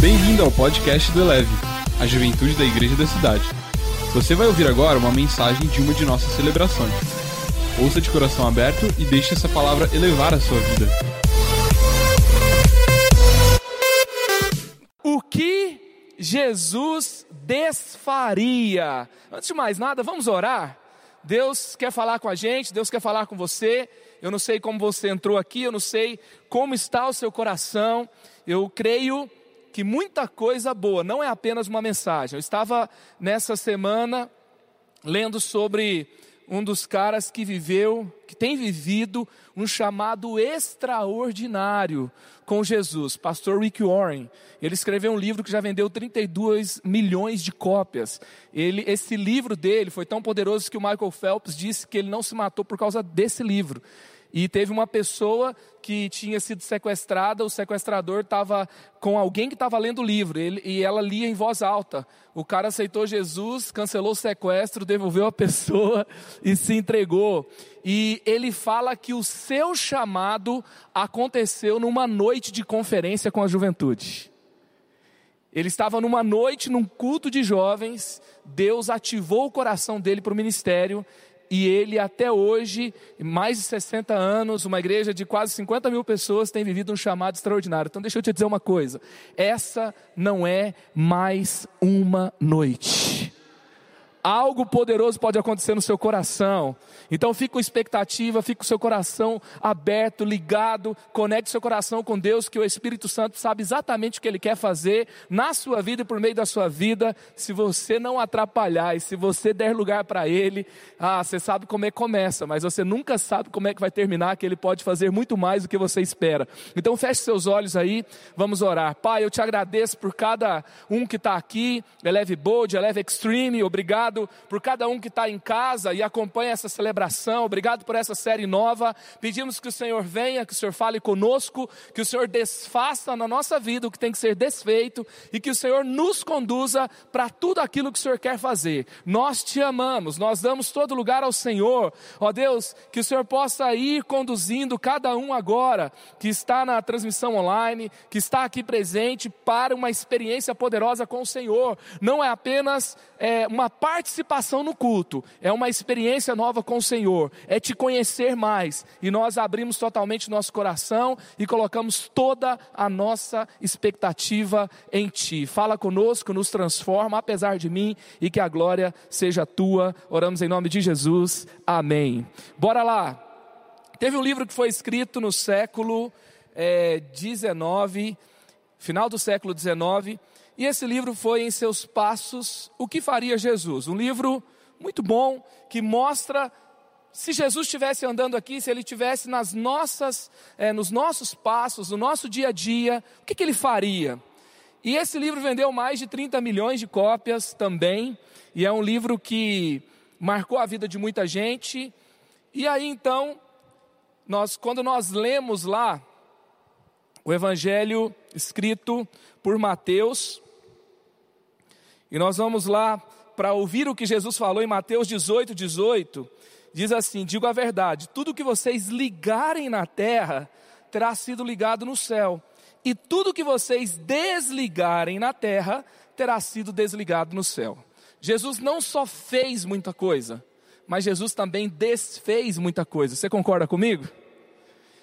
Bem-vindo ao podcast do Eleve, a juventude da igreja da cidade. Você vai ouvir agora uma mensagem de uma de nossas celebrações. Ouça de coração aberto e deixe essa palavra elevar a sua vida. O que Jesus desfaria? Antes de mais nada, vamos orar? Deus quer falar com a gente, Deus quer falar com você. Eu não sei como você entrou aqui, eu não sei como está o seu coração. Eu creio que muita coisa boa, não é apenas uma mensagem. Eu estava nessa semana lendo sobre um dos caras que viveu, que tem vivido um chamado extraordinário com Jesus, pastor Rick Warren. Ele escreveu um livro que já vendeu 32 milhões de cópias. Ele, esse livro dele foi tão poderoso que o Michael Phelps disse que ele não se matou por causa desse livro. E teve uma pessoa que tinha sido sequestrada, o sequestrador estava com alguém que estava lendo o livro, ele, e ela lia em voz alta. O cara aceitou Jesus, cancelou o sequestro, devolveu a pessoa e se entregou. E ele fala que o seu chamado aconteceu numa noite de conferência com a juventude. Ele estava numa noite, num culto de jovens, Deus ativou o coração dele para o ministério e ele até hoje, mais de 60 anos, uma igreja de quase 50 mil pessoas tem vivido um chamado extraordinário. Então deixa eu te dizer uma coisa: essa não é mais uma noite algo poderoso pode acontecer no seu coração. Então fique com expectativa, fique com seu coração aberto, ligado, conecte seu coração com Deus, que o Espírito Santo sabe exatamente o que ele quer fazer na sua vida e por meio da sua vida, se você não atrapalhar e se você der lugar para ele. Ah, você sabe como é que começa, mas você nunca sabe como é que vai terminar, que ele pode fazer muito mais do que você espera. Então feche seus olhos aí, vamos orar. Pai, eu te agradeço por cada um que está aqui, Eleve Bold, Eleve Extreme, obrigado obrigado por cada um que está em casa e acompanha essa celebração, obrigado por essa série nova. Pedimos que o Senhor venha, que o Senhor fale conosco, que o Senhor desfaça na nossa vida o que tem que ser desfeito e que o Senhor nos conduza para tudo aquilo que o Senhor quer fazer. Nós te amamos, nós damos todo lugar ao Senhor. Ó Deus, que o Senhor possa ir conduzindo cada um agora que está na transmissão online, que está aqui presente para uma experiência poderosa com o Senhor. Não é apenas é, uma parte participação no culto, é uma experiência nova com o Senhor, é te conhecer mais. E nós abrimos totalmente nosso coração e colocamos toda a nossa expectativa em Ti. Fala conosco, nos transforma, apesar de mim, e que a glória seja tua. Oramos em nome de Jesus. Amém. Bora lá. Teve um livro que foi escrito no século é, 19, final do século 19 e esse livro foi em seus passos o que faria Jesus. Um livro muito bom que mostra se Jesus estivesse andando aqui, se ele estivesse nas nossas, é, nos nossos passos, no nosso dia a dia, o que, que ele faria? E esse livro vendeu mais de 30 milhões de cópias também, e é um livro que marcou a vida de muita gente. E aí então, nós, quando nós lemos lá o evangelho escrito por Mateus, e nós vamos lá para ouvir o que Jesus falou em Mateus 18, 18. Diz assim: Digo a verdade, tudo que vocês ligarem na terra terá sido ligado no céu, e tudo que vocês desligarem na terra terá sido desligado no céu. Jesus não só fez muita coisa, mas Jesus também desfez muita coisa. Você concorda comigo?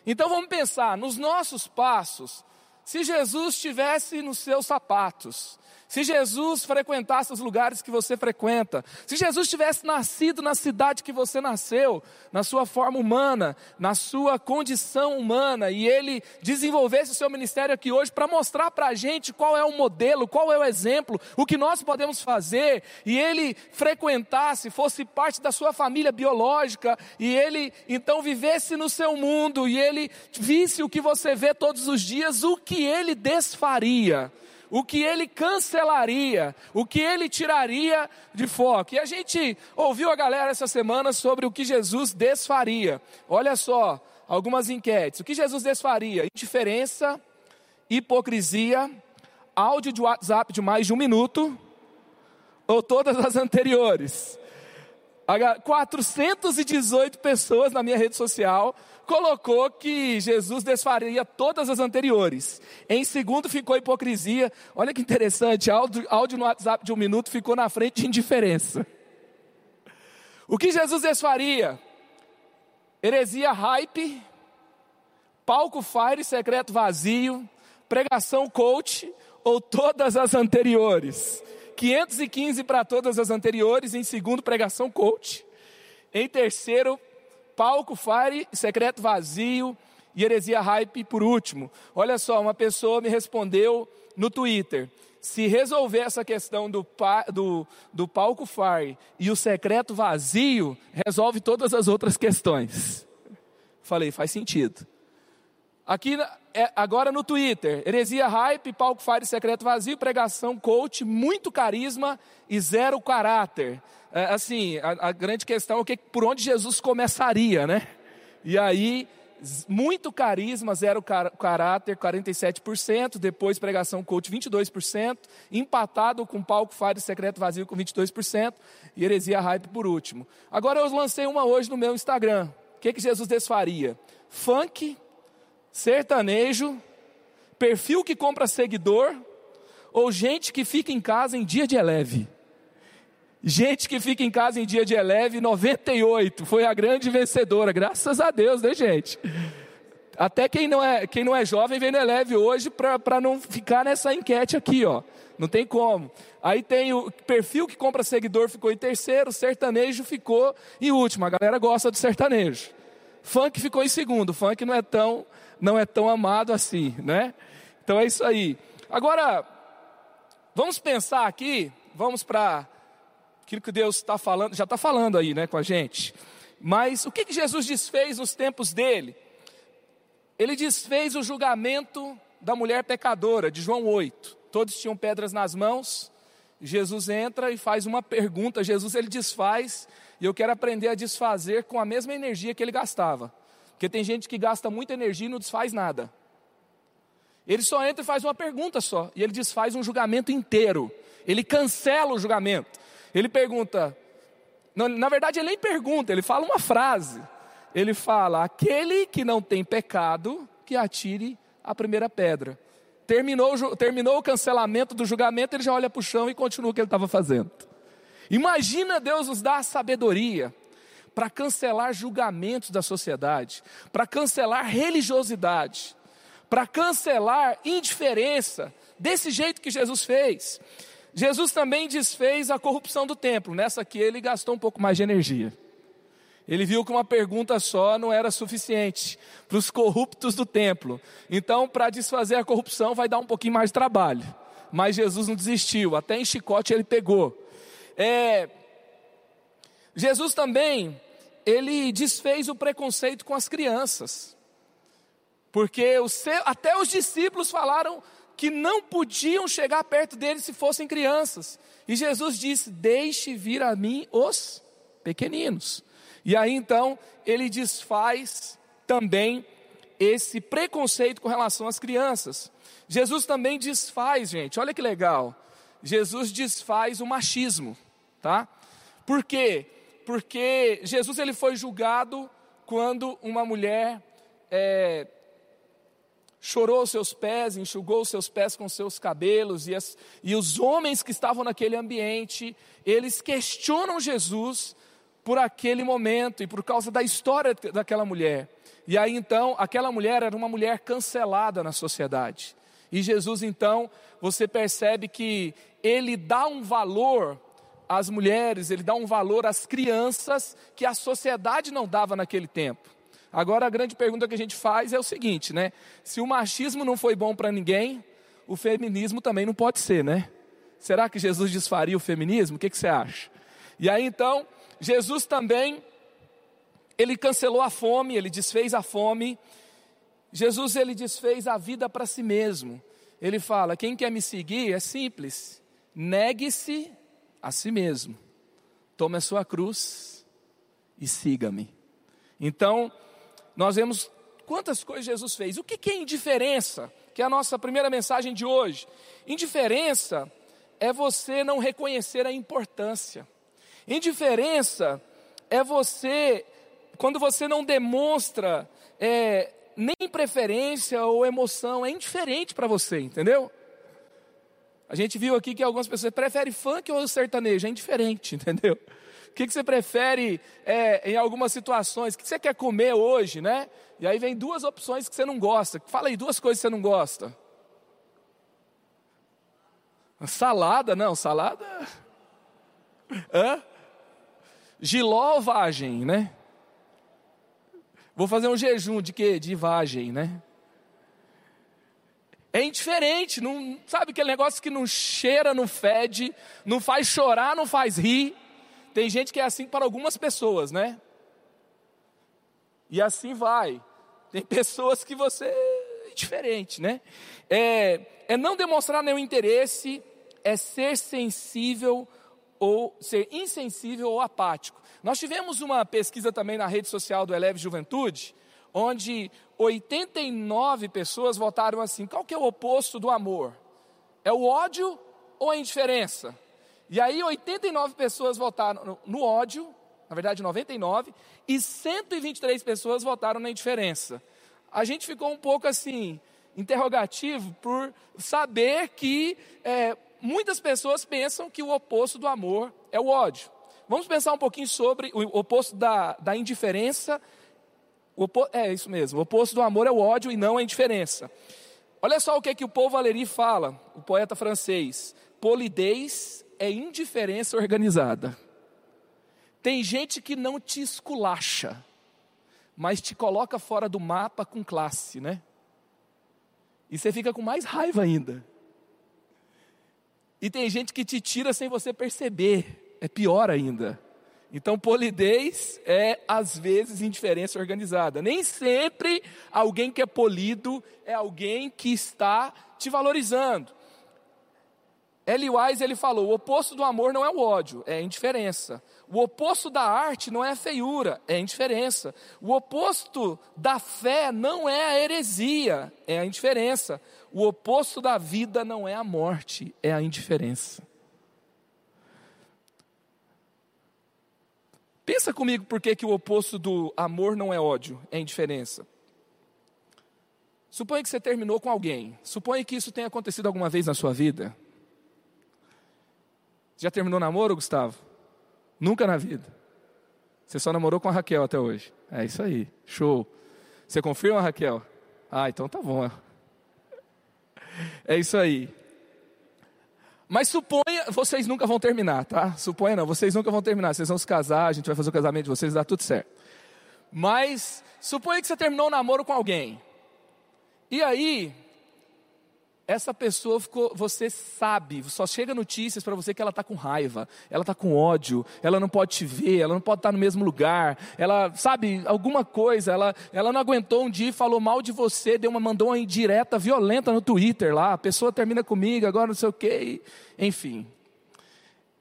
Então vamos pensar nos nossos passos. Se Jesus estivesse nos seus sapatos, se Jesus frequentasse os lugares que você frequenta, se Jesus tivesse nascido na cidade que você nasceu, na sua forma humana, na sua condição humana, e ele desenvolvesse o seu ministério aqui hoje para mostrar para a gente qual é o modelo, qual é o exemplo, o que nós podemos fazer, e ele frequentasse, fosse parte da sua família biológica, e ele então vivesse no seu mundo, e ele visse o que você vê todos os dias, o que ele desfaria o que ele cancelaria, o que ele tiraria de foco. E a gente ouviu a galera essa semana sobre o que Jesus desfaria. Olha só, algumas enquetes. O que Jesus desfaria? Indiferença, hipocrisia, áudio de WhatsApp de mais de um minuto, ou todas as anteriores? 418 pessoas na minha rede social colocou que Jesus desfaria todas as anteriores. Em segundo ficou hipocrisia. Olha que interessante, áudio, áudio no WhatsApp de um minuto ficou na frente de indiferença. O que Jesus desfaria? Heresia hype, palco fire secreto vazio, pregação coach ou todas as anteriores. 515 para todas as anteriores, em segundo pregação coach. Em terceiro palco fire, secreto vazio e heresia hype por último. Olha só, uma pessoa me respondeu no Twitter. Se resolver essa questão do, do, do palco fire e o secreto vazio, resolve todas as outras questões. Falei, faz sentido. Aqui, é, agora no Twitter, heresia hype, palco fire, secreto vazio, pregação coach, muito carisma e zero caráter é, assim, a, a, grande questão é que, por onde Jesus começaria, né? E aí, muito carisma, zero car caráter, 47%, depois pregação coach, 22%, empatado com palco fire secreto vazio com 22%, e heresia hype por último. Agora eu lancei uma hoje no meu Instagram. O que, que Jesus desfaria? Funk, sertanejo, perfil que compra seguidor, ou gente que fica em casa em dia de eleve. Gente que fica em casa em dia de eleve, 98, foi a grande vencedora, graças a Deus, né, gente? Até quem não é, quem não é jovem vem no eleve hoje para não ficar nessa enquete aqui, ó. Não tem como. Aí tem o perfil que compra seguidor ficou em terceiro, sertanejo ficou em último. A galera gosta do sertanejo. Funk ficou em segundo. Funk não é tão, não é tão amado assim, né? Então é isso aí. Agora, vamos pensar aqui, vamos para aquilo que Deus está falando, já está falando aí né, com a gente. Mas o que, que Jesus desfez nos tempos dele? Ele desfez o julgamento da mulher pecadora, de João 8. Todos tinham pedras nas mãos. Jesus entra e faz uma pergunta. Jesus ele desfaz, e eu quero aprender a desfazer com a mesma energia que ele gastava. Porque tem gente que gasta muita energia e não desfaz nada. Ele só entra e faz uma pergunta só, e ele desfaz um julgamento inteiro. Ele cancela o julgamento. Ele pergunta, na verdade ele nem pergunta, ele fala uma frase. Ele fala: aquele que não tem pecado, que atire a primeira pedra. Terminou, terminou o cancelamento do julgamento, ele já olha para o chão e continua o que ele estava fazendo. Imagina Deus nos dar a sabedoria para cancelar julgamentos da sociedade, para cancelar religiosidade, para cancelar indiferença, desse jeito que Jesus fez. Jesus também desfez a corrupção do templo. Nessa aqui ele gastou um pouco mais de energia. Ele viu que uma pergunta só não era suficiente para os corruptos do templo. Então, para desfazer a corrupção, vai dar um pouquinho mais de trabalho. Mas Jesus não desistiu, até em chicote ele pegou. É... Jesus também, ele desfez o preconceito com as crianças. Porque até os discípulos falaram que não podiam chegar perto dele se fossem crianças. E Jesus disse: Deixe vir a mim os pequeninos. E aí então ele desfaz também esse preconceito com relação às crianças. Jesus também desfaz, gente, olha que legal. Jesus desfaz o machismo, tá? Por quê? Porque Jesus ele foi julgado quando uma mulher é, chorou os seus pés, enxugou os seus pés com seus cabelos, e, as, e os homens que estavam naquele ambiente, eles questionam Jesus por aquele momento e por causa da história daquela mulher. E aí então, aquela mulher era uma mulher cancelada na sociedade. E Jesus então, você percebe que ele dá um valor às mulheres, ele dá um valor às crianças que a sociedade não dava naquele tempo. Agora a grande pergunta que a gente faz é o seguinte, né? Se o machismo não foi bom para ninguém, o feminismo também não pode ser, né? Será que Jesus desfaria o feminismo? O que, que você acha? E aí então, Jesus também, ele cancelou a fome, ele desfez a fome. Jesus ele desfez a vida para si mesmo. Ele fala: quem quer me seguir é simples, negue-se a si mesmo, tome a sua cruz e siga-me. Então, nós vemos quantas coisas Jesus fez. O que é indiferença? Que é a nossa primeira mensagem de hoje. Indiferença é você não reconhecer a importância. Indiferença é você, quando você não demonstra é, nem preferência ou emoção, é indiferente para você, entendeu? A gente viu aqui que algumas pessoas preferem funk ou sertanejo, é indiferente, entendeu? O que, que você prefere é, em algumas situações? O que você quer comer hoje, né? E aí vem duas opções que você não gosta. Fala aí duas coisas que você não gosta. Salada, não, salada. Hã? Giló ou vagem, né? Vou fazer um jejum de quê? De vagem, né? É indiferente, não, sabe aquele negócio que não cheira, não fede, não faz chorar, não faz rir. Tem gente que é assim para algumas pessoas, né? E assim vai. Tem pessoas que você é diferente, né? É, é não demonstrar nenhum interesse, é ser sensível ou ser insensível ou apático. Nós tivemos uma pesquisa também na rede social do Eleve Juventude, onde 89 pessoas votaram assim: qual que é o oposto do amor? É o ódio ou a indiferença? E aí 89 pessoas votaram no ódio, na verdade 99, e 123 pessoas votaram na indiferença. A gente ficou um pouco assim, interrogativo por saber que é, muitas pessoas pensam que o oposto do amor é o ódio. Vamos pensar um pouquinho sobre o oposto da, da indiferença Opo... É isso mesmo. O oposto do amor é o ódio e não a indiferença. Olha só o que, é que o Paul Valéry fala, o poeta francês. Polidez é indiferença organizada. Tem gente que não te esculacha, mas te coloca fora do mapa com classe, né? E você fica com mais raiva ainda. E tem gente que te tira sem você perceber, é pior ainda. Então, polidez é, às vezes, indiferença organizada. Nem sempre alguém que é polido é alguém que está te valorizando. Eli Wise ele falou: o oposto do amor não é o ódio, é a indiferença. O oposto da arte não é a feiura, é a indiferença. O oposto da fé não é a heresia, é a indiferença. O oposto da vida não é a morte, é a indiferença. Pensa comigo por que, que o oposto do amor não é ódio, é indiferença. Suponha que você terminou com alguém. Suponha que isso tenha acontecido alguma vez na sua vida. Já terminou namoro, Gustavo? Nunca na vida. Você só namorou com a Raquel até hoje. É isso aí. Show. Você confirma, Raquel? Ah, então tá bom. É isso aí. Mas suponha, vocês nunca vão terminar, tá? Suponha não, vocês nunca vão terminar. Vocês vão se casar, a gente vai fazer o casamento de vocês, dá tudo certo. Mas suponha que você terminou o um namoro com alguém. E aí, essa pessoa ficou, você sabe, só chega notícias para você que ela está com raiva, ela está com ódio, ela não pode te ver, ela não pode estar tá no mesmo lugar, ela sabe alguma coisa, ela, ela não aguentou um dia e falou mal de você, deu uma mandou uma indireta violenta no Twitter lá, a pessoa termina comigo, agora não sei o que, enfim.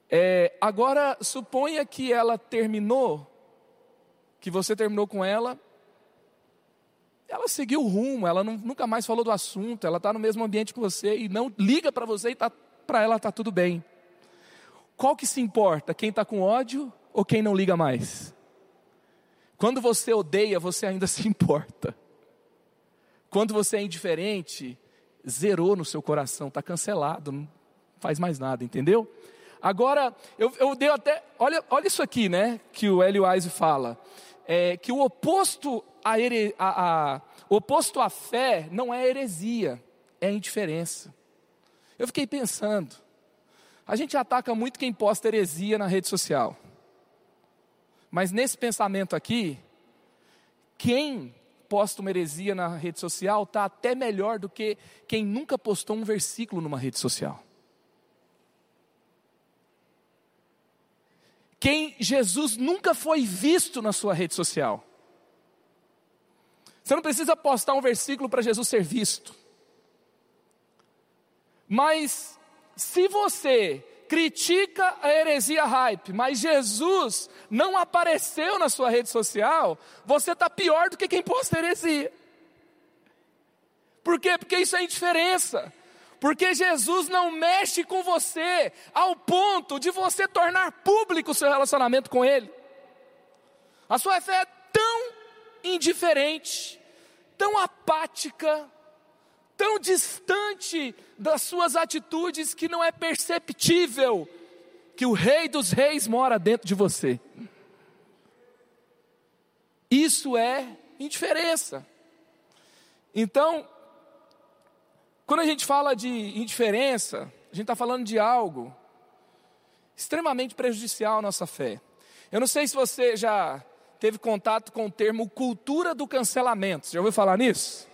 É, agora suponha que ela terminou, que você terminou com ela ela seguiu o rumo, ela não, nunca mais falou do assunto, ela está no mesmo ambiente que você e não liga para você e tá, para ela está tudo bem. Qual que se importa? Quem está com ódio ou quem não liga mais? Quando você odeia, você ainda se importa. Quando você é indiferente, zerou no seu coração, está cancelado, não faz mais nada, entendeu? Agora, eu, eu dei até, olha, olha isso aqui, né, que o Hélio Wise fala, é, que o oposto a, here, oposto à fé não é heresia, é indiferença. Eu fiquei pensando, a gente ataca muito quem posta heresia na rede social. Mas nesse pensamento aqui, quem posta uma heresia na rede social está até melhor do que quem nunca postou um versículo numa rede social. Quem Jesus nunca foi visto na sua rede social. Você não precisa postar um versículo para Jesus ser visto. Mas se você critica a heresia hype, mas Jesus não apareceu na sua rede social, você está pior do que quem posta heresia. Por quê? Porque isso é indiferença. Porque Jesus não mexe com você ao ponto de você tornar público o seu relacionamento com Ele. A sua fé é tão indiferente, tão apática, tão distante das suas atitudes que não é perceptível que o Rei dos Reis mora dentro de você. Isso é indiferença. Então, quando a gente fala de indiferença, a gente está falando de algo extremamente prejudicial à nossa fé. Eu não sei se você já teve contato com o termo cultura do cancelamento. Você já ouviu falar nisso?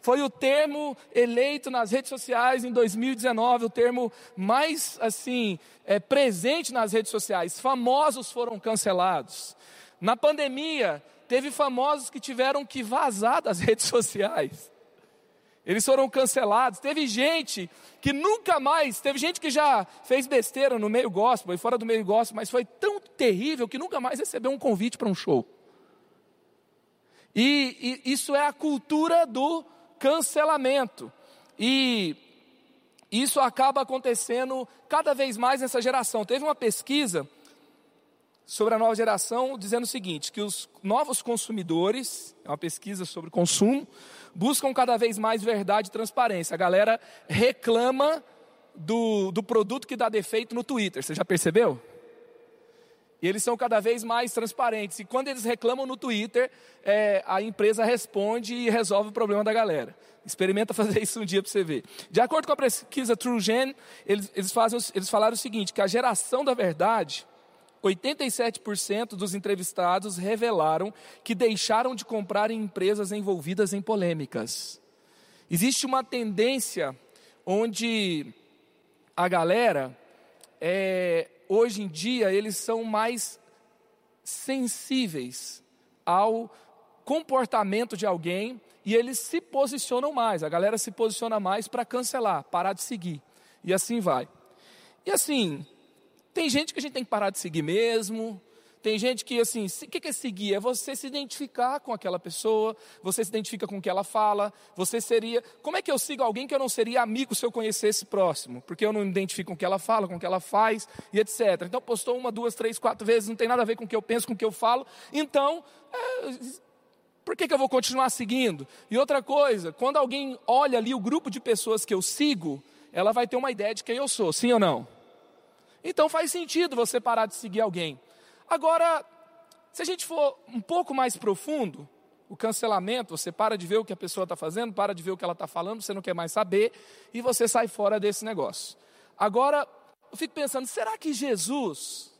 Foi o termo eleito nas redes sociais em 2019, o termo mais assim é, presente nas redes sociais. Famosos foram cancelados. Na pandemia, teve famosos que tiveram que vazar das redes sociais. Eles foram cancelados. Teve gente que nunca mais, teve gente que já fez besteira no meio gospel e fora do meio gospel, mas foi tão terrível que nunca mais recebeu um convite para um show. E, e isso é a cultura do cancelamento. E isso acaba acontecendo cada vez mais nessa geração. Teve uma pesquisa sobre a nova geração dizendo o seguinte: que os novos consumidores, é uma pesquisa sobre consumo, buscam cada vez mais verdade e transparência. A galera reclama do, do produto que dá defeito no Twitter, você já percebeu? E eles são cada vez mais transparentes. E quando eles reclamam no Twitter, é, a empresa responde e resolve o problema da galera. Experimenta fazer isso um dia para você ver. De acordo com a pesquisa TrueGen, eles, eles, fazem, eles falaram o seguinte: que a geração da verdade 87% dos entrevistados revelaram que deixaram de comprar em empresas envolvidas em polêmicas. Existe uma tendência onde a galera, é, hoje em dia, eles são mais sensíveis ao comportamento de alguém e eles se posicionam mais. A galera se posiciona mais para cancelar, parar de seguir. E assim vai. E assim, tem gente que a gente tem que parar de seguir mesmo. Tem gente que, assim, o que é seguir? É você se identificar com aquela pessoa, você se identifica com o que ela fala, você seria. Como é que eu sigo alguém que eu não seria amigo se eu conhecesse próximo? Porque eu não me identifico com o que ela fala, com o que ela faz e etc. Então, postou uma, duas, três, quatro vezes, não tem nada a ver com o que eu penso, com o que eu falo. Então, é, por que, que eu vou continuar seguindo? E outra coisa, quando alguém olha ali o grupo de pessoas que eu sigo, ela vai ter uma ideia de quem eu sou, sim ou não? Então faz sentido você parar de seguir alguém. Agora, se a gente for um pouco mais profundo, o cancelamento, você para de ver o que a pessoa está fazendo, para de ver o que ela está falando, você não quer mais saber e você sai fora desse negócio. Agora, eu fico pensando, será que Jesus,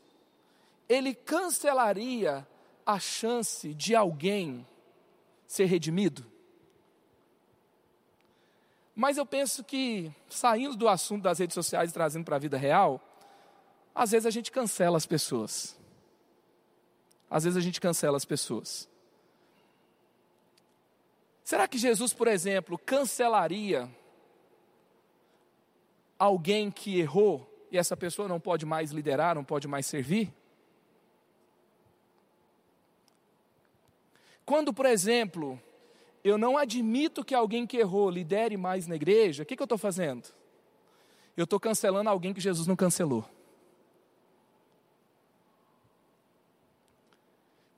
ele cancelaria a chance de alguém ser redimido? Mas eu penso que, saindo do assunto das redes sociais e trazendo para a vida real, às vezes a gente cancela as pessoas. Às vezes a gente cancela as pessoas. Será que Jesus, por exemplo, cancelaria alguém que errou e essa pessoa não pode mais liderar, não pode mais servir? Quando, por exemplo, eu não admito que alguém que errou lidere mais na igreja, o que, que eu estou fazendo? Eu estou cancelando alguém que Jesus não cancelou.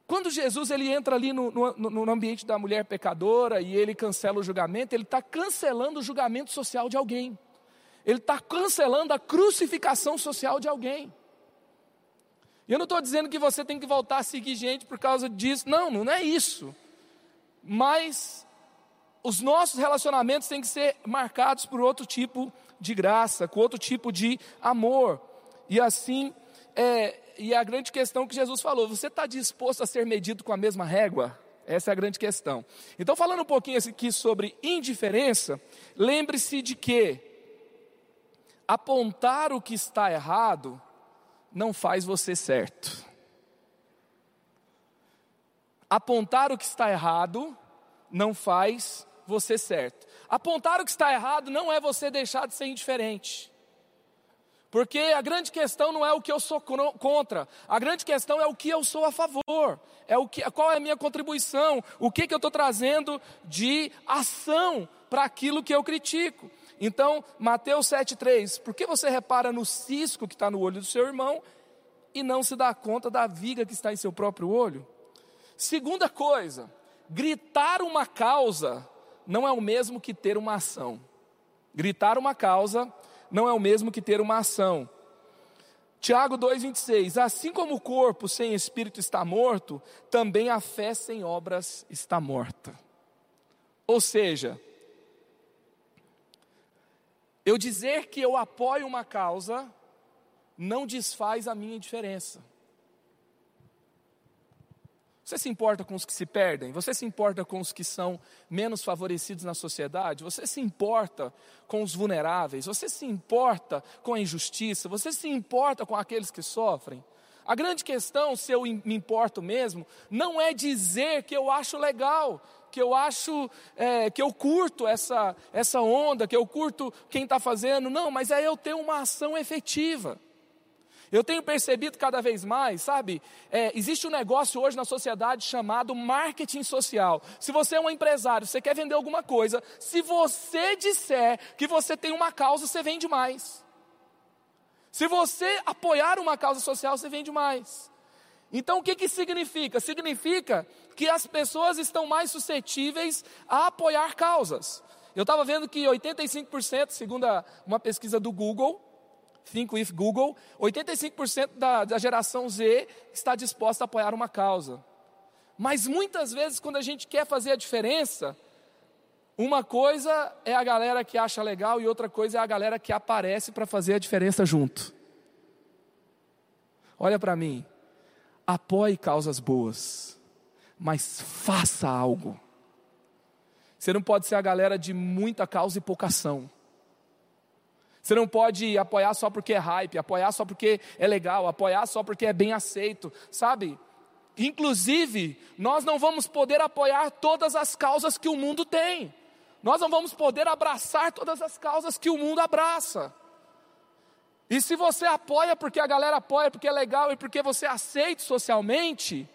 Quando Jesus ele entra ali no, no, no, ambiente da mulher pecadora e ele cancela o julgamento, ele está cancelando o julgamento social de alguém. Ele está cancelando a crucificação social de alguém. E eu não estou dizendo que você tem que voltar a seguir gente por causa disso. Não, não é isso. Mas os nossos relacionamentos têm que ser marcados por outro tipo de graça, com outro tipo de amor. E assim, é, e a grande questão que Jesus falou: você está disposto a ser medido com a mesma régua? Essa é a grande questão. Então, falando um pouquinho aqui sobre indiferença, lembre-se de que apontar o que está errado não faz você certo. Apontar o que está errado não faz você certo. Apontar o que está errado não é você deixar de ser indiferente. Porque a grande questão não é o que eu sou contra, a grande questão é o que eu sou a favor, é o que, qual é a minha contribuição, o que, que eu estou trazendo de ação para aquilo que eu critico. Então, Mateus 7,3, por que você repara no cisco que está no olho do seu irmão e não se dá conta da viga que está em seu próprio olho? Segunda coisa, gritar uma causa não é o mesmo que ter uma ação. Gritar uma causa não é o mesmo que ter uma ação. Tiago 2,26: Assim como o corpo sem espírito está morto, também a fé sem obras está morta. Ou seja, eu dizer que eu apoio uma causa não desfaz a minha diferença. Você se importa com os que se perdem? Você se importa com os que são menos favorecidos na sociedade? Você se importa com os vulneráveis? Você se importa com a injustiça? Você se importa com aqueles que sofrem? A grande questão, se eu me importo mesmo, não é dizer que eu acho legal, que eu acho, é, que eu curto essa, essa onda, que eu curto quem está fazendo, não, mas é eu ter uma ação efetiva. Eu tenho percebido cada vez mais, sabe? É, existe um negócio hoje na sociedade chamado marketing social. Se você é um empresário, você quer vender alguma coisa, se você disser que você tem uma causa, você vende mais. Se você apoiar uma causa social, você vende mais. Então o que, que significa? Significa que as pessoas estão mais suscetíveis a apoiar causas. Eu estava vendo que 85%, segundo uma pesquisa do Google, Think with Google, 85% da, da geração Z está disposta a apoiar uma causa. Mas muitas vezes, quando a gente quer fazer a diferença, uma coisa é a galera que acha legal e outra coisa é a galera que aparece para fazer a diferença junto. Olha para mim, apoie causas boas, mas faça algo. Você não pode ser a galera de muita causa e pouca ação. Você não pode apoiar só porque é hype, apoiar só porque é legal, apoiar só porque é bem aceito, sabe? Inclusive, nós não vamos poder apoiar todas as causas que o mundo tem. Nós não vamos poder abraçar todas as causas que o mundo abraça. E se você apoia porque a galera apoia, porque é legal e porque você aceita socialmente,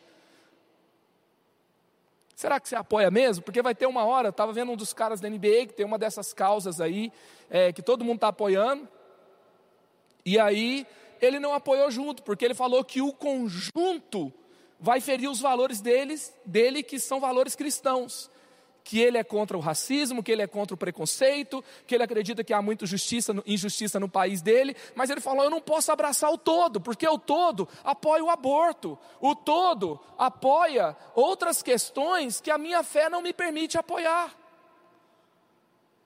Será que você apoia mesmo? Porque vai ter uma hora, eu estava vendo um dos caras da NBA que tem uma dessas causas aí, é, que todo mundo está apoiando, e aí ele não apoiou junto, porque ele falou que o conjunto vai ferir os valores deles, dele, que são valores cristãos que ele é contra o racismo, que ele é contra o preconceito, que ele acredita que há muita justiça, injustiça no país dele, mas ele falou: eu não posso abraçar o todo, porque o todo apoia o aborto, o todo apoia outras questões que a minha fé não me permite apoiar.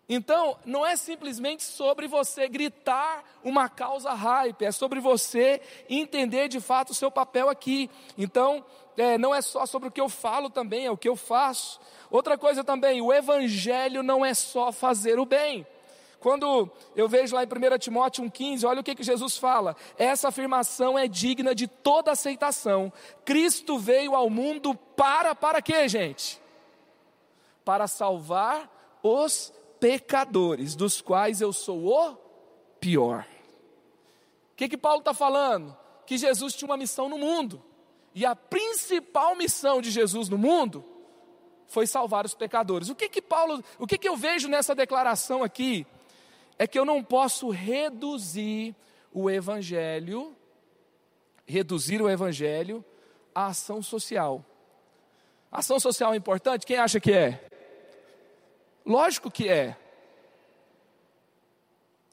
Então, não é simplesmente sobre você gritar uma causa hype, é sobre você entender de fato o seu papel aqui. Então, é, não é só sobre o que eu falo também, é o que eu faço. Outra coisa também, o evangelho não é só fazer o bem. Quando eu vejo lá em 1 Timóteo 1,15, olha o que, que Jesus fala. Essa afirmação é digna de toda aceitação. Cristo veio ao mundo para, para quê, gente? Para salvar os pecadores, dos quais eu sou o pior. O que, que Paulo está falando? Que Jesus tinha uma missão no mundo. E a principal missão de Jesus no mundo foi salvar os pecadores. O que que Paulo, o que que eu vejo nessa declaração aqui? É que eu não posso reduzir o evangelho, reduzir o evangelho à ação social. Ação social é importante? Quem acha que é? Lógico que é.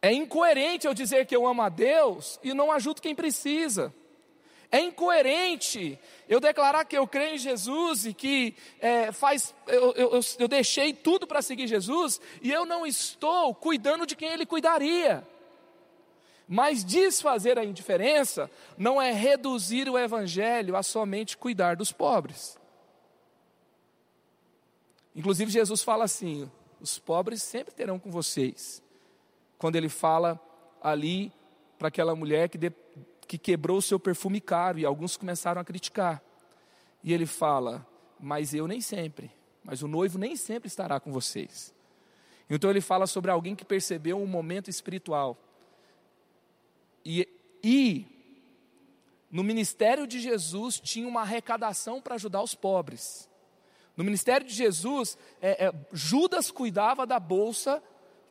É incoerente eu dizer que eu amo a Deus e não ajudo quem precisa. É incoerente eu declarar que eu creio em Jesus e que é, faz, eu, eu, eu deixei tudo para seguir Jesus e eu não estou cuidando de quem Ele cuidaria. Mas desfazer a indiferença não é reduzir o Evangelho a somente cuidar dos pobres. Inclusive, Jesus fala assim: os pobres sempre terão com vocês. Quando ele fala ali para aquela mulher que de, que quebrou o seu perfume caro e alguns começaram a criticar. E ele fala: Mas eu nem sempre, mas o noivo nem sempre estará com vocês. Então ele fala sobre alguém que percebeu um momento espiritual. E, e no ministério de Jesus tinha uma arrecadação para ajudar os pobres. No ministério de Jesus, é, é, Judas cuidava da bolsa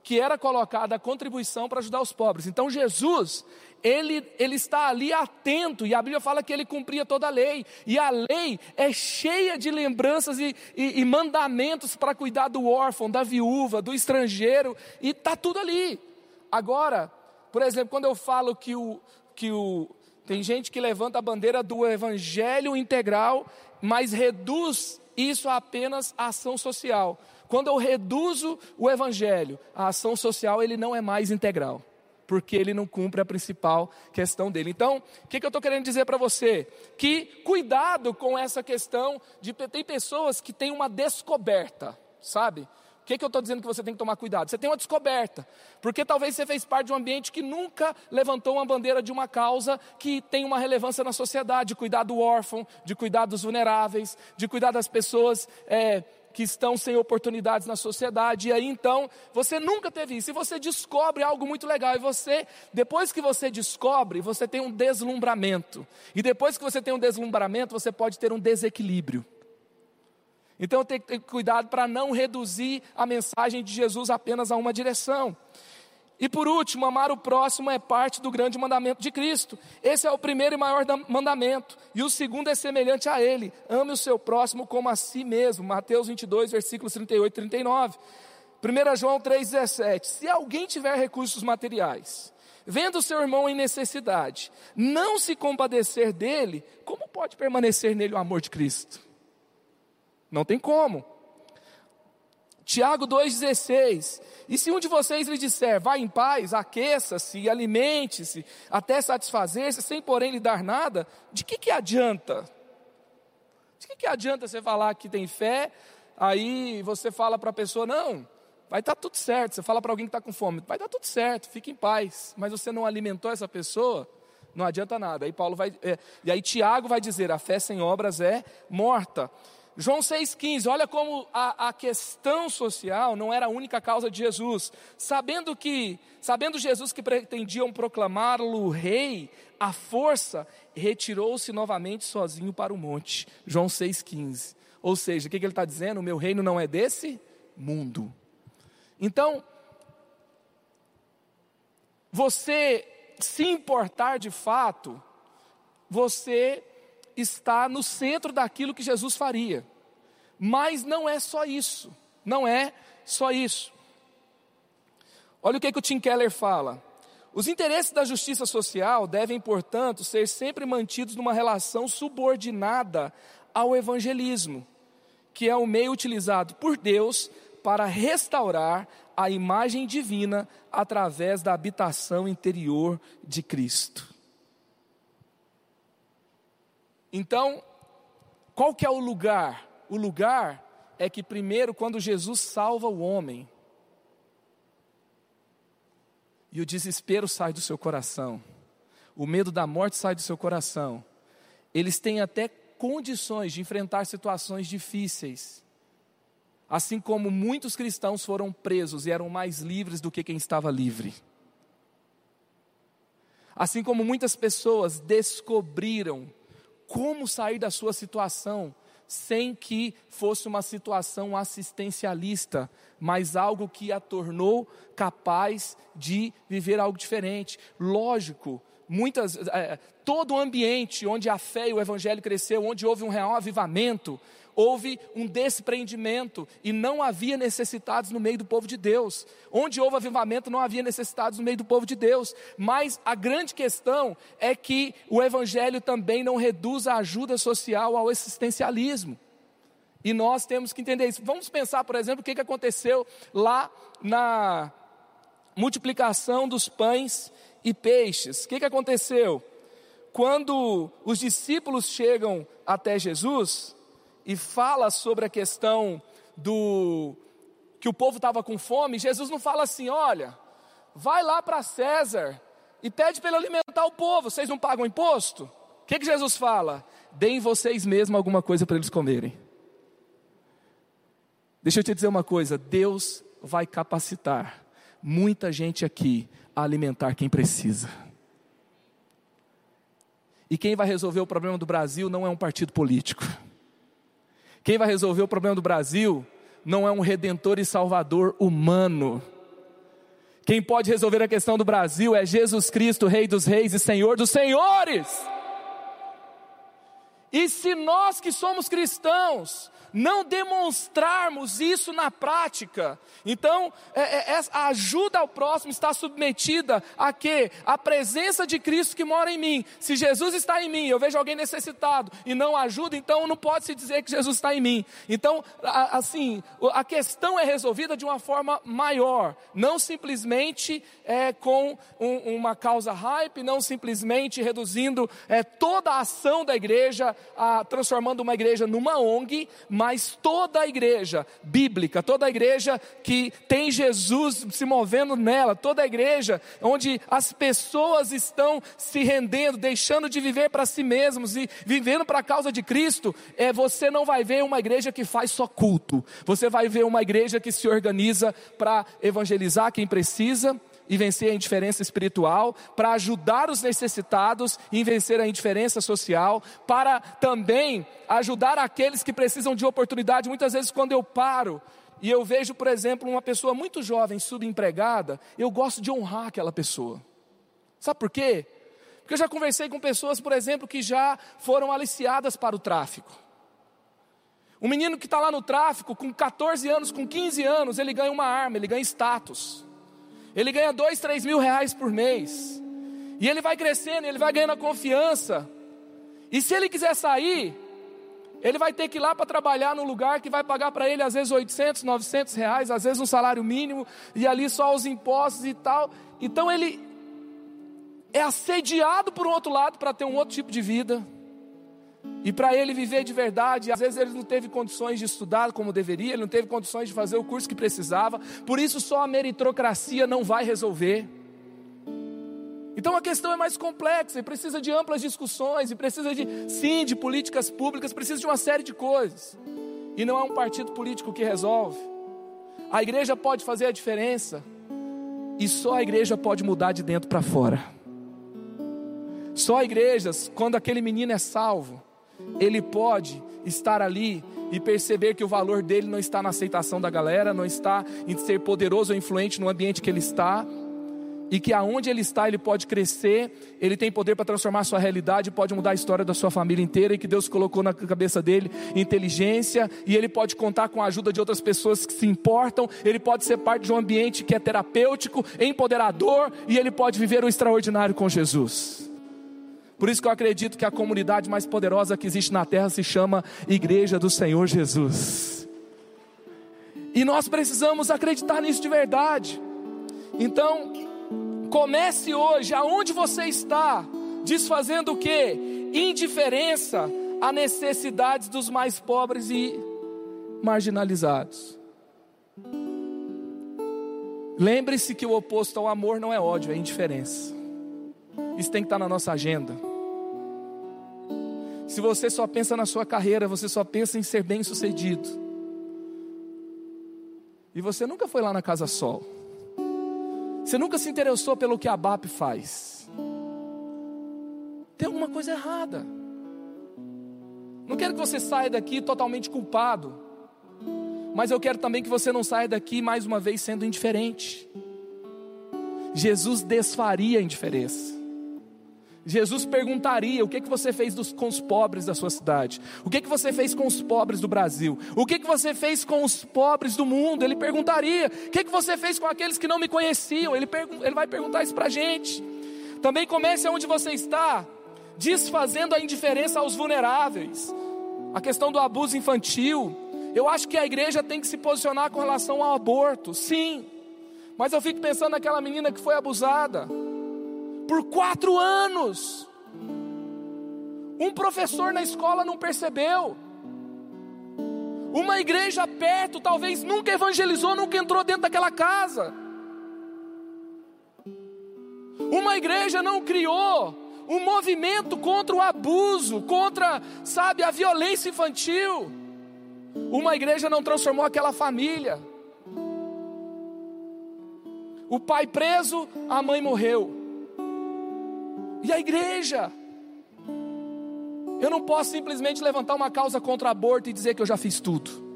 que era colocada a contribuição para ajudar os pobres. Então Jesus, ele, ele está ali atento, e a Bíblia fala que ele cumpria toda a lei, e a lei é cheia de lembranças e, e, e mandamentos para cuidar do órfão, da viúva, do estrangeiro, e está tudo ali. Agora, por exemplo, quando eu falo que o, que o. Tem gente que levanta a bandeira do evangelho integral, mas reduz isso a apenas a ação social. Quando eu reduzo o evangelho, a ação social ele não é mais integral, porque ele não cumpre a principal questão dele. Então, o que, que eu estou querendo dizer para você? Que cuidado com essa questão de tem pessoas que têm uma descoberta, sabe? O que, que eu estou dizendo que você tem que tomar cuidado? Você tem uma descoberta, porque talvez você fez parte de um ambiente que nunca levantou uma bandeira de uma causa que tem uma relevância na sociedade, de cuidar do órfão, de cuidar dos vulneráveis, de cuidar das pessoas é, que estão sem oportunidades na sociedade, e aí então você nunca teve isso, e você descobre algo muito legal, e você, depois que você descobre, você tem um deslumbramento, e depois que você tem um deslumbramento, você pode ter um desequilíbrio. Então tem que ter cuidado para não reduzir a mensagem de Jesus apenas a uma direção. E por último, amar o próximo é parte do grande mandamento de Cristo. Esse é o primeiro e maior mandamento. E o segundo é semelhante a ele: ame o seu próximo como a si mesmo. Mateus 22, versículos 38 e 39. 1 João 3,17: Se alguém tiver recursos materiais, vendo seu irmão em necessidade, não se compadecer dele, como pode permanecer nele o amor de Cristo? Não tem como. Tiago 2,16: E se um de vocês lhe disser, vá em paz, aqueça-se, alimente-se, até satisfazer-se, sem porém lhe dar nada, de que, que adianta? De que, que adianta você falar que tem fé, aí você fala para a pessoa, não, vai estar tá tudo certo. Você fala para alguém que está com fome, vai dar tudo certo, fique em paz. Mas você não alimentou essa pessoa, não adianta nada. Aí Paulo vai, é, e aí Tiago vai dizer, a fé sem obras é morta. João 6,15, olha como a, a, questão social não era a única causa de Jesus. Sabendo que, sabendo Jesus que pretendiam proclamá-lo rei, a força, retirou-se novamente sozinho para o monte. João 6,15. Ou seja, o que, que ele está dizendo? O meu reino não é desse mundo. Então, você se importar de fato, você está no centro daquilo que Jesus faria. Mas não é só isso. Não é só isso. Olha o que, que o Tim Keller fala. Os interesses da justiça social devem, portanto, ser sempre mantidos numa relação subordinada ao evangelismo, que é o meio utilizado por Deus para restaurar a imagem divina através da habitação interior de Cristo. Então, qual que é o lugar? O lugar é que primeiro quando Jesus salva o homem, e o desespero sai do seu coração, o medo da morte sai do seu coração, eles têm até condições de enfrentar situações difíceis. Assim como muitos cristãos foram presos e eram mais livres do que quem estava livre. Assim como muitas pessoas descobriram como sair da sua situação sem que fosse uma situação assistencialista, mas algo que a tornou capaz de viver algo diferente. Lógico, muitas, é, todo o ambiente onde a fé e o evangelho cresceu, onde houve um real avivamento, houve um desprendimento e não havia necessitados no meio do povo de Deus. Onde houve avivamento, não havia necessitados no meio do povo de Deus. Mas a grande questão é que o Evangelho também não reduz a ajuda social ao existencialismo. E nós temos que entender isso. Vamos pensar, por exemplo, o que aconteceu lá na multiplicação dos pães e peixes. O que aconteceu? Quando os discípulos chegam até Jesus, e fala sobre a questão do que o povo estava com fome, Jesus não fala assim: olha, vai lá para César e pede para ele alimentar o povo, vocês não pagam imposto? O que, que Jesus fala? Deem vocês mesmos alguma coisa para eles comerem. Deixa eu te dizer uma coisa: Deus vai capacitar muita gente aqui a alimentar quem precisa. E quem vai resolver o problema do Brasil não é um partido político. Quem vai resolver o problema do Brasil não é um redentor e salvador humano. Quem pode resolver a questão do Brasil é Jesus Cristo, Rei dos Reis e Senhor dos Senhores. E se nós que somos cristãos não demonstrarmos isso na prática, então é, é, a ajuda ao próximo está submetida a quê? A presença de Cristo que mora em mim. Se Jesus está em mim, eu vejo alguém necessitado e não ajuda, então não pode se dizer que Jesus está em mim. Então, assim, a questão é resolvida de uma forma maior, não simplesmente é, com um, uma causa hype, não simplesmente reduzindo é, toda a ação da igreja, a, transformando uma igreja numa ONG, mas toda a igreja bíblica, toda a igreja que tem Jesus se movendo nela, toda a igreja onde as pessoas estão se rendendo, deixando de viver para si mesmos e vivendo para a causa de Cristo, é você não vai ver uma igreja que faz só culto. Você vai ver uma igreja que se organiza para evangelizar quem precisa, e vencer a indiferença espiritual, para ajudar os necessitados e vencer a indiferença social, para também ajudar aqueles que precisam de oportunidade. Muitas vezes, quando eu paro e eu vejo, por exemplo, uma pessoa muito jovem, subempregada, eu gosto de honrar aquela pessoa. Sabe por quê? Porque eu já conversei com pessoas, por exemplo, que já foram aliciadas para o tráfico. Um menino que está lá no tráfico, com 14 anos, com 15 anos, ele ganha uma arma, ele ganha status. Ele ganha dois, três mil reais por mês. E ele vai crescendo, ele vai ganhando confiança. E se ele quiser sair, ele vai ter que ir lá para trabalhar num lugar que vai pagar para ele às vezes 800, 900 reais, às vezes um salário mínimo, e ali só os impostos e tal. Então ele é assediado por um outro lado para ter um outro tipo de vida. E para ele viver de verdade, às vezes ele não teve condições de estudar como deveria, ele não teve condições de fazer o curso que precisava, por isso só a meritocracia não vai resolver. Então a questão é mais complexa e precisa de amplas discussões, e precisa de, sim, de políticas públicas, precisa de uma série de coisas. E não é um partido político que resolve. A igreja pode fazer a diferença, e só a igreja pode mudar de dentro para fora. Só igrejas, quando aquele menino é salvo, ele pode estar ali e perceber que o valor dele não está na aceitação da galera, não está em ser poderoso ou influente no ambiente que ele está, e que aonde ele está ele pode crescer, ele tem poder para transformar a sua realidade, pode mudar a história da sua família inteira, e que Deus colocou na cabeça dele inteligência, e ele pode contar com a ajuda de outras pessoas que se importam, ele pode ser parte de um ambiente que é terapêutico, empoderador, e ele pode viver o extraordinário com Jesus. Por isso que eu acredito que a comunidade mais poderosa que existe na terra se chama Igreja do Senhor Jesus. E nós precisamos acreditar nisso de verdade. Então, comece hoje, aonde você está, desfazendo o que? Indiferença a necessidades dos mais pobres e marginalizados. Lembre-se que o oposto ao amor não é ódio, é indiferença. Isso tem que estar na nossa agenda. Se você só pensa na sua carreira, você só pensa em ser bem-sucedido. E você nunca foi lá na Casa Sol. Você nunca se interessou pelo que a BAP faz. Tem alguma coisa errada. Não quero que você saia daqui totalmente culpado. Mas eu quero também que você não saia daqui mais uma vez sendo indiferente. Jesus desfaria a indiferença. Jesus perguntaria: o que, que você fez dos, com os pobres da sua cidade? O que, que você fez com os pobres do Brasil? O que, que você fez com os pobres do mundo? Ele perguntaria: o que, que você fez com aqueles que não me conheciam? Ele, ele vai perguntar isso para a gente. Também comece onde você está, desfazendo a indiferença aos vulneráveis, a questão do abuso infantil. Eu acho que a igreja tem que se posicionar com relação ao aborto, sim, mas eu fico pensando naquela menina que foi abusada por quatro anos. Um professor na escola não percebeu. Uma igreja perto talvez nunca evangelizou, nunca entrou dentro daquela casa. Uma igreja não criou um movimento contra o abuso, contra, sabe, a violência infantil. Uma igreja não transformou aquela família. O pai preso, a mãe morreu. E a igreja? Eu não posso simplesmente levantar uma causa contra aborto e dizer que eu já fiz tudo.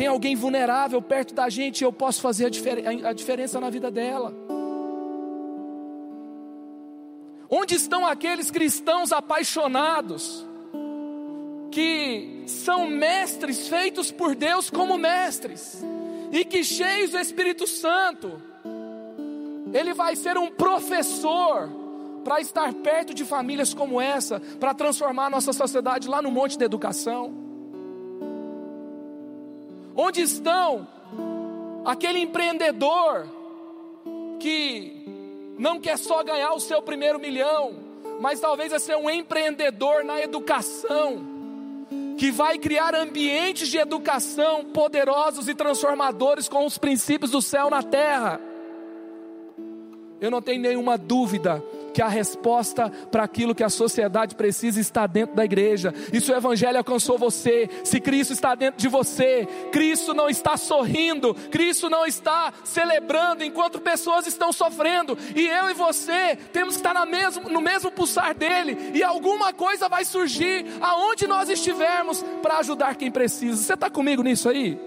tem alguém vulnerável perto da gente e eu posso fazer a, difer a diferença na vida dela. Onde estão aqueles cristãos apaixonados, que são mestres feitos por Deus como mestres, e que cheios do Espírito Santo, ele vai ser um professor para estar perto de famílias como essa, para transformar a nossa sociedade lá no monte da educação. Onde estão aquele empreendedor que não quer só ganhar o seu primeiro milhão, mas talvez é ser um empreendedor na educação, que vai criar ambientes de educação poderosos e transformadores com os princípios do céu na terra. Eu não tenho nenhuma dúvida que a resposta para aquilo que a sociedade precisa está dentro da igreja. E se o Evangelho alcançou você, se Cristo está dentro de você, Cristo não está sorrindo, Cristo não está celebrando enquanto pessoas estão sofrendo, e eu e você temos que estar mesmo, no mesmo pulsar dele, e alguma coisa vai surgir aonde nós estivermos para ajudar quem precisa. Você está comigo nisso aí?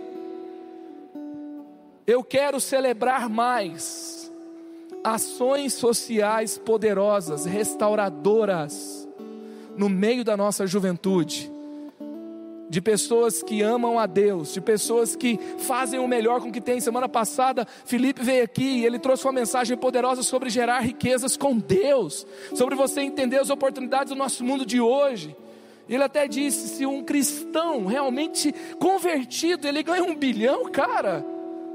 Eu quero celebrar mais ações sociais poderosas, restauradoras, no meio da nossa juventude, de pessoas que amam a Deus, de pessoas que fazem o melhor com o que tem. Semana passada, Felipe veio aqui e ele trouxe uma mensagem poderosa sobre gerar riquezas com Deus, sobre você entender as oportunidades do nosso mundo de hoje. Ele até disse: se um cristão realmente convertido, ele ganha um bilhão, cara,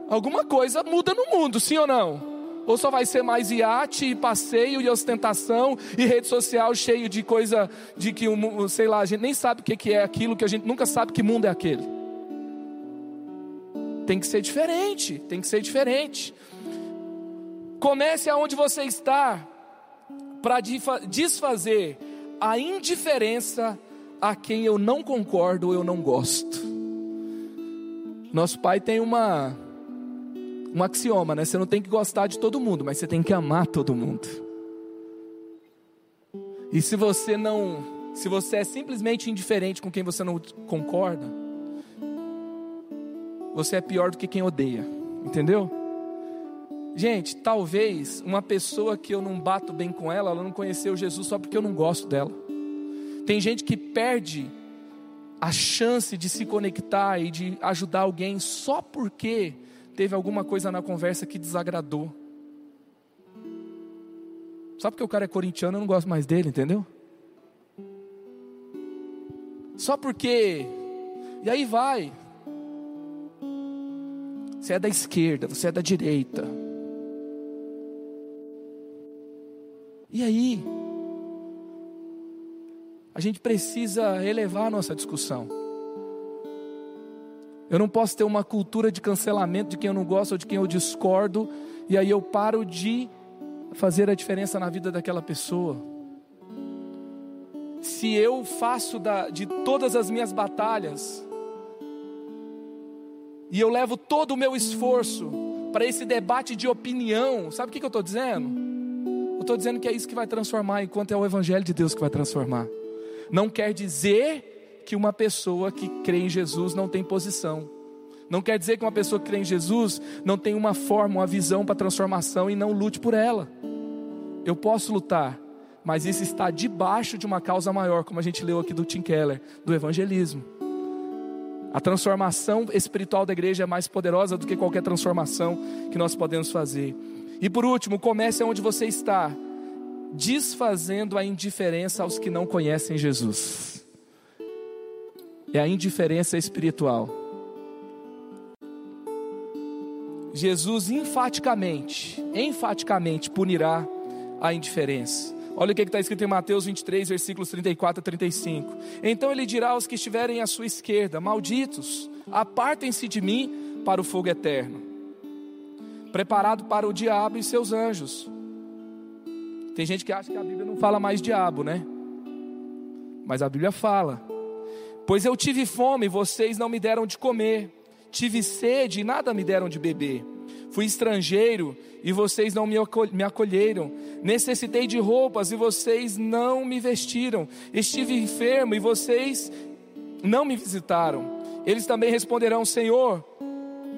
alguma coisa muda no mundo, sim ou não? Ou só vai ser mais iate, passeio e ostentação e rede social cheio de coisa de que, sei lá, a gente nem sabe o que é aquilo, que a gente nunca sabe que mundo é aquele. Tem que ser diferente, tem que ser diferente. Comece aonde você está para desfazer a indiferença a quem eu não concordo ou eu não gosto. Nosso pai tem uma um axioma, né? Você não tem que gostar de todo mundo, mas você tem que amar todo mundo. E se você não, se você é simplesmente indiferente com quem você não concorda, você é pior do que quem odeia, entendeu? Gente, talvez uma pessoa que eu não bato bem com ela, ela não conheceu Jesus só porque eu não gosto dela. Tem gente que perde a chance de se conectar e de ajudar alguém só porque teve alguma coisa na conversa que desagradou. Só porque o cara é corintiano, eu não gosto mais dele, entendeu? Só porque. E aí vai. Você é da esquerda, você é da direita. E aí? A gente precisa elevar a nossa discussão. Eu não posso ter uma cultura de cancelamento de quem eu não gosto ou de quem eu discordo, e aí eu paro de fazer a diferença na vida daquela pessoa. Se eu faço da, de todas as minhas batalhas, e eu levo todo o meu esforço para esse debate de opinião, sabe o que, que eu estou dizendo? Eu estou dizendo que é isso que vai transformar, enquanto é o Evangelho de Deus que vai transformar. Não quer dizer que uma pessoa que crê em Jesus não tem posição. Não quer dizer que uma pessoa que crê em Jesus não tem uma forma, uma visão para transformação e não lute por ela. Eu posso lutar, mas isso está debaixo de uma causa maior, como a gente leu aqui do Tim Keller, do evangelismo. A transformação espiritual da igreja é mais poderosa do que qualquer transformação que nós podemos fazer. E por último, comece onde você está, desfazendo a indiferença aos que não conhecem Jesus é a indiferença espiritual. Jesus enfaticamente, enfaticamente punirá a indiferença. Olha o que está escrito em Mateus 23, versículos 34 a 35. Então ele dirá aos que estiverem à sua esquerda: Malditos, apartem-se de mim para o fogo eterno, preparado para o diabo e seus anjos. Tem gente que acha que a Bíblia não fala mais diabo, né? Mas a Bíblia fala. Pois eu tive fome, e vocês não me deram de comer. Tive sede e nada me deram de beber. Fui estrangeiro e vocês não me acolheram. Necessitei de roupas e vocês não me vestiram. Estive enfermo e vocês não me visitaram. Eles também responderão: Senhor,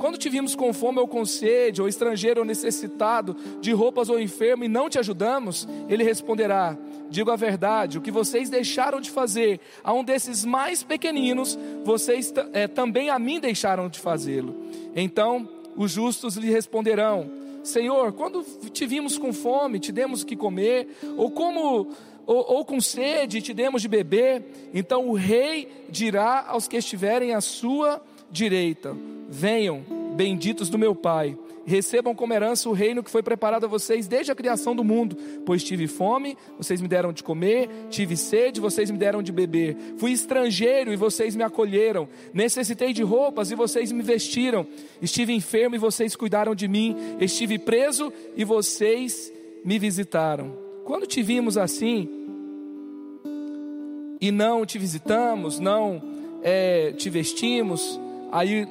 quando te vimos com fome ou com sede, ou estrangeiro ou necessitado, de roupas ou enfermo, e não te ajudamos, ele responderá: Digo a verdade, o que vocês deixaram de fazer a um desses mais pequeninos, vocês é, também a mim deixaram de fazê-lo. Então os justos lhe responderão: Senhor, quando te vimos com fome, te demos o que comer, ou como ou, ou, com sede, te demos de beber. Então o rei dirá aos que estiverem à sua direita: Venham, benditos do meu Pai, recebam como herança o reino que foi preparado a vocês desde a criação do mundo. Pois tive fome, vocês me deram de comer, tive sede, vocês me deram de beber. Fui estrangeiro e vocês me acolheram. Necessitei de roupas e vocês me vestiram. Estive enfermo e vocês cuidaram de mim. Estive preso e vocês me visitaram. Quando te vimos assim e não te visitamos, não é, te vestimos, aí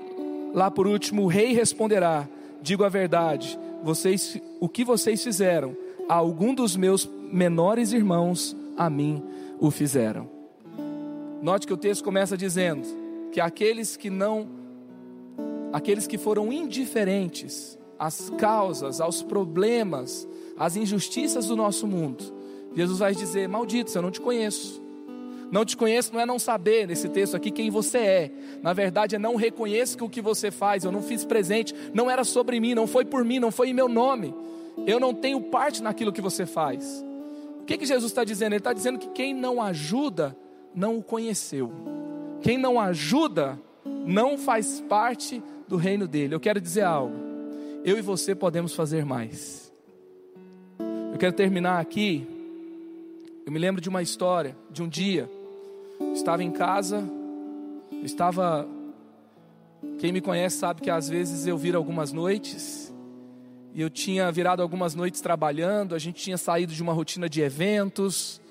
lá por último o rei responderá: Digo a verdade, vocês, o que vocês fizeram a algum dos meus menores irmãos, a mim o fizeram. Note que o texto começa dizendo que aqueles que não, aqueles que foram indiferentes às causas, aos problemas, às injustiças do nosso mundo, Jesus vai dizer: Malditos, eu não te conheço. Não te conheço não é não saber nesse texto aqui quem você é. Na verdade é não reconheço que o que você faz, eu não fiz presente, não era sobre mim, não foi por mim, não foi em meu nome. Eu não tenho parte naquilo que você faz. O que, que Jesus está dizendo? Ele está dizendo que quem não ajuda, não o conheceu. Quem não ajuda, não faz parte do reino dele. Eu quero dizer algo. Eu e você podemos fazer mais. Eu quero terminar aqui. Eu me lembro de uma história, de um dia Estava em casa, estava. Quem me conhece sabe que às vezes eu viro algumas noites. E eu tinha virado algumas noites trabalhando, a gente tinha saído de uma rotina de eventos.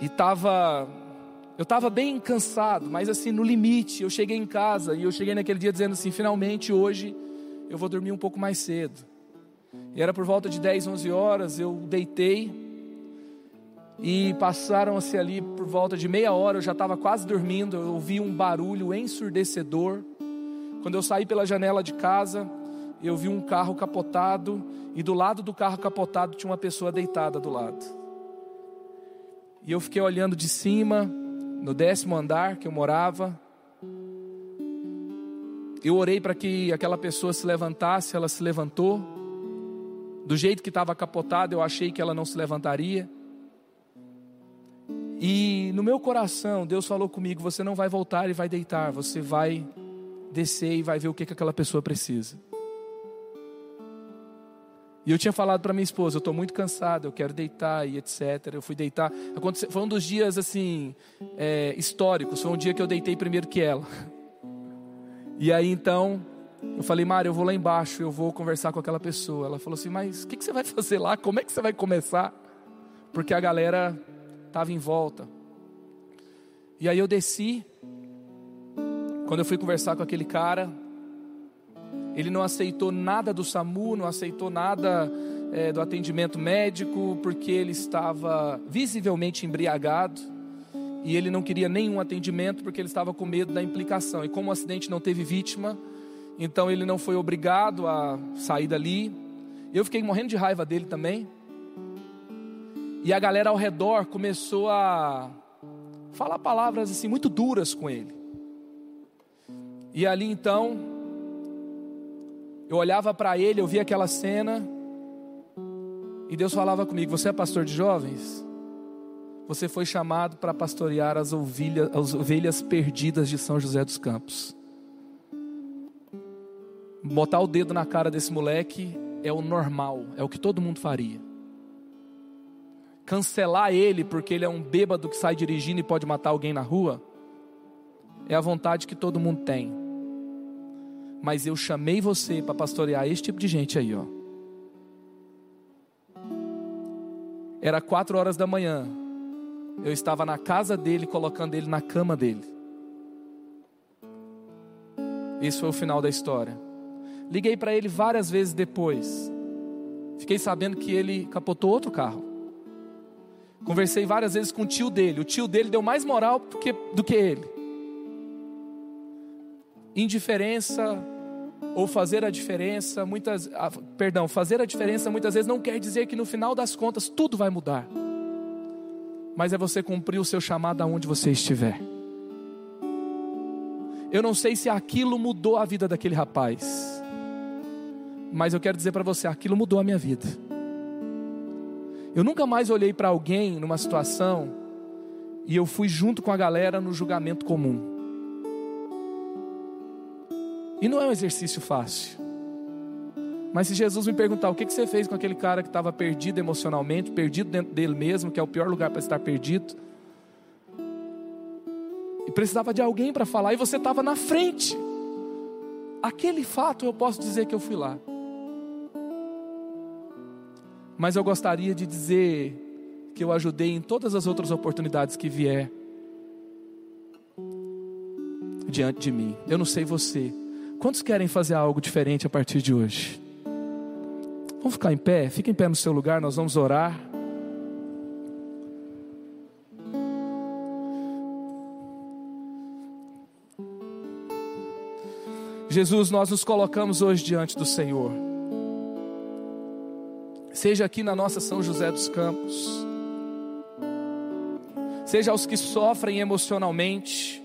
E estava eu estava bem cansado, mas assim, no limite. Eu cheguei em casa e eu cheguei naquele dia dizendo assim: finalmente hoje eu vou dormir um pouco mais cedo. E era por volta de 10, 11 horas, eu deitei e passaram-se ali por volta de meia hora, eu já estava quase dormindo, eu ouvi um barulho ensurdecedor. Quando eu saí pela janela de casa, eu vi um carro capotado e do lado do carro capotado tinha uma pessoa deitada do lado. E eu fiquei olhando de cima, no décimo andar que eu morava. Eu orei para que aquela pessoa se levantasse, ela se levantou. Do jeito que estava capotada, eu achei que ela não se levantaria. E no meu coração, Deus falou comigo: você não vai voltar e vai deitar, você vai descer e vai ver o que, que aquela pessoa precisa. E eu tinha falado para minha esposa: eu estou muito cansado, eu quero deitar e etc. Eu fui deitar. Aconteceu, foi um dos dias assim é, históricos. Foi um dia que eu deitei primeiro que ela. E aí então eu falei, Mário, eu vou lá embaixo, eu vou conversar com aquela pessoa. Ela falou assim: mas o que, que você vai fazer lá? Como é que você vai começar? Porque a galera estava em volta. E aí eu desci. Quando eu fui conversar com aquele cara, ele não aceitou nada do SAMU, não aceitou nada é, do atendimento médico, porque ele estava visivelmente embriagado e ele não queria nenhum atendimento porque ele estava com medo da implicação. E como o acidente não teve vítima, então ele não foi obrigado a sair dali. Eu fiquei morrendo de raiva dele também. E a galera ao redor começou a falar palavras assim muito duras com ele. E ali então, eu olhava para ele, eu via aquela cena, e Deus falava comigo: Você é pastor de jovens? Você foi chamado para pastorear as ovelhas, as ovelhas perdidas de São José dos Campos. Botar o dedo na cara desse moleque é o normal, é o que todo mundo faria cancelar ele porque ele é um bêbado que sai dirigindo e pode matar alguém na rua, é a vontade que todo mundo tem. Mas eu chamei você para pastorear esse tipo de gente aí, ó. Era quatro horas da manhã. Eu estava na casa dele, colocando ele na cama dele. Esse foi o final da história. Liguei para ele várias vezes depois. Fiquei sabendo que ele capotou outro carro. Conversei várias vezes com o tio dele. O tio dele deu mais moral do que, do que ele. indiferença ou fazer a diferença, muitas, ah, perdão, fazer a diferença muitas vezes não quer dizer que no final das contas tudo vai mudar. Mas é você cumprir o seu chamado aonde você estiver. Eu não sei se aquilo mudou a vida daquele rapaz. Mas eu quero dizer para você, aquilo mudou a minha vida. Eu nunca mais olhei para alguém numa situação e eu fui junto com a galera no julgamento comum. E não é um exercício fácil. Mas se Jesus me perguntar o que você fez com aquele cara que estava perdido emocionalmente, perdido dentro dele mesmo, que é o pior lugar para estar perdido, e precisava de alguém para falar, e você estava na frente, aquele fato eu posso dizer que eu fui lá. Mas eu gostaria de dizer que eu ajudei em todas as outras oportunidades que vier diante de mim. Eu não sei você. Quantos querem fazer algo diferente a partir de hoje? Vamos ficar em pé? Fica em pé no seu lugar, nós vamos orar. Jesus, nós nos colocamos hoje diante do Senhor. Seja aqui na nossa São José dos Campos, seja aos que sofrem emocionalmente,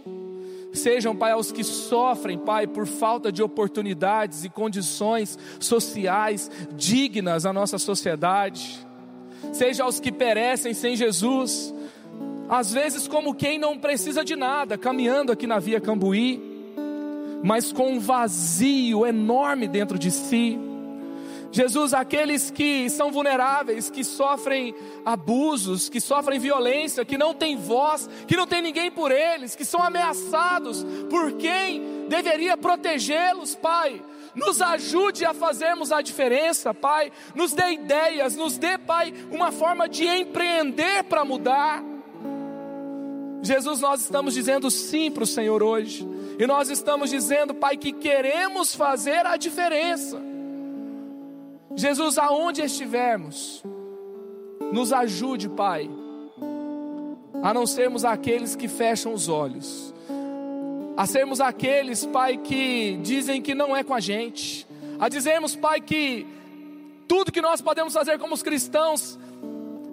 Sejam, Pai, aos que sofrem, Pai, por falta de oportunidades e condições sociais dignas à nossa sociedade. Seja aos que perecem sem Jesus, às vezes como quem não precisa de nada, caminhando aqui na via Cambuí, mas com um vazio enorme dentro de si Jesus, aqueles que são vulneráveis, que sofrem abusos, que sofrem violência, que não têm voz, que não tem ninguém por eles, que são ameaçados por quem deveria protegê-los, Pai. Nos ajude a fazermos a diferença, Pai. Nos dê ideias, nos dê, Pai, uma forma de empreender para mudar. Jesus, nós estamos dizendo sim para o Senhor hoje, e nós estamos dizendo, Pai, que queremos fazer a diferença. Jesus, aonde estivermos, nos ajude, Pai, a não sermos aqueles que fecham os olhos, a sermos aqueles, Pai, que dizem que não é com a gente, a dizermos, Pai, que tudo que nós podemos fazer como os cristãos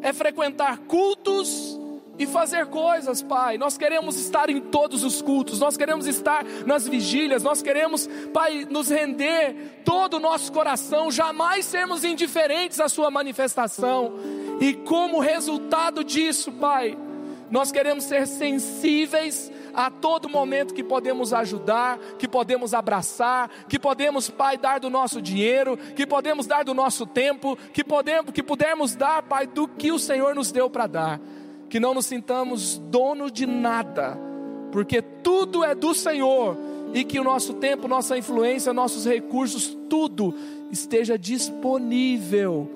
é frequentar cultos e fazer coisas, Pai. Nós queremos estar em todos os cultos, nós queremos estar nas vigílias, nós queremos, Pai, nos render todo o nosso coração, jamais sermos indiferentes à Sua manifestação. E como resultado disso, Pai, nós queremos ser sensíveis a todo momento que podemos ajudar, que podemos abraçar, que podemos, Pai, dar do nosso dinheiro, que podemos dar do nosso tempo, que podemos, que pudermos dar, Pai, do que o Senhor nos deu para dar que não nos sintamos dono de nada, porque tudo é do Senhor e que o nosso tempo, nossa influência, nossos recursos, tudo esteja disponível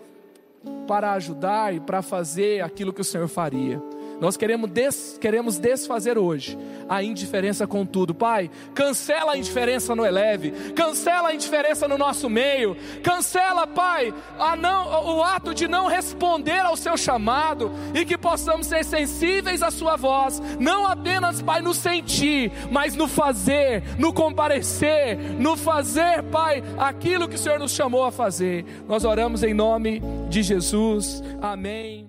para ajudar e para fazer aquilo que o Senhor faria. Nós queremos, des, queremos desfazer hoje a indiferença com tudo. Pai, cancela a indiferença no Eleve, cancela a indiferença no nosso meio, cancela, Pai, a não, o ato de não responder ao seu chamado e que possamos ser sensíveis à Sua voz, não apenas, Pai, no sentir, mas no fazer, no comparecer, no fazer, Pai, aquilo que o Senhor nos chamou a fazer. Nós oramos em nome de Jesus. Amém.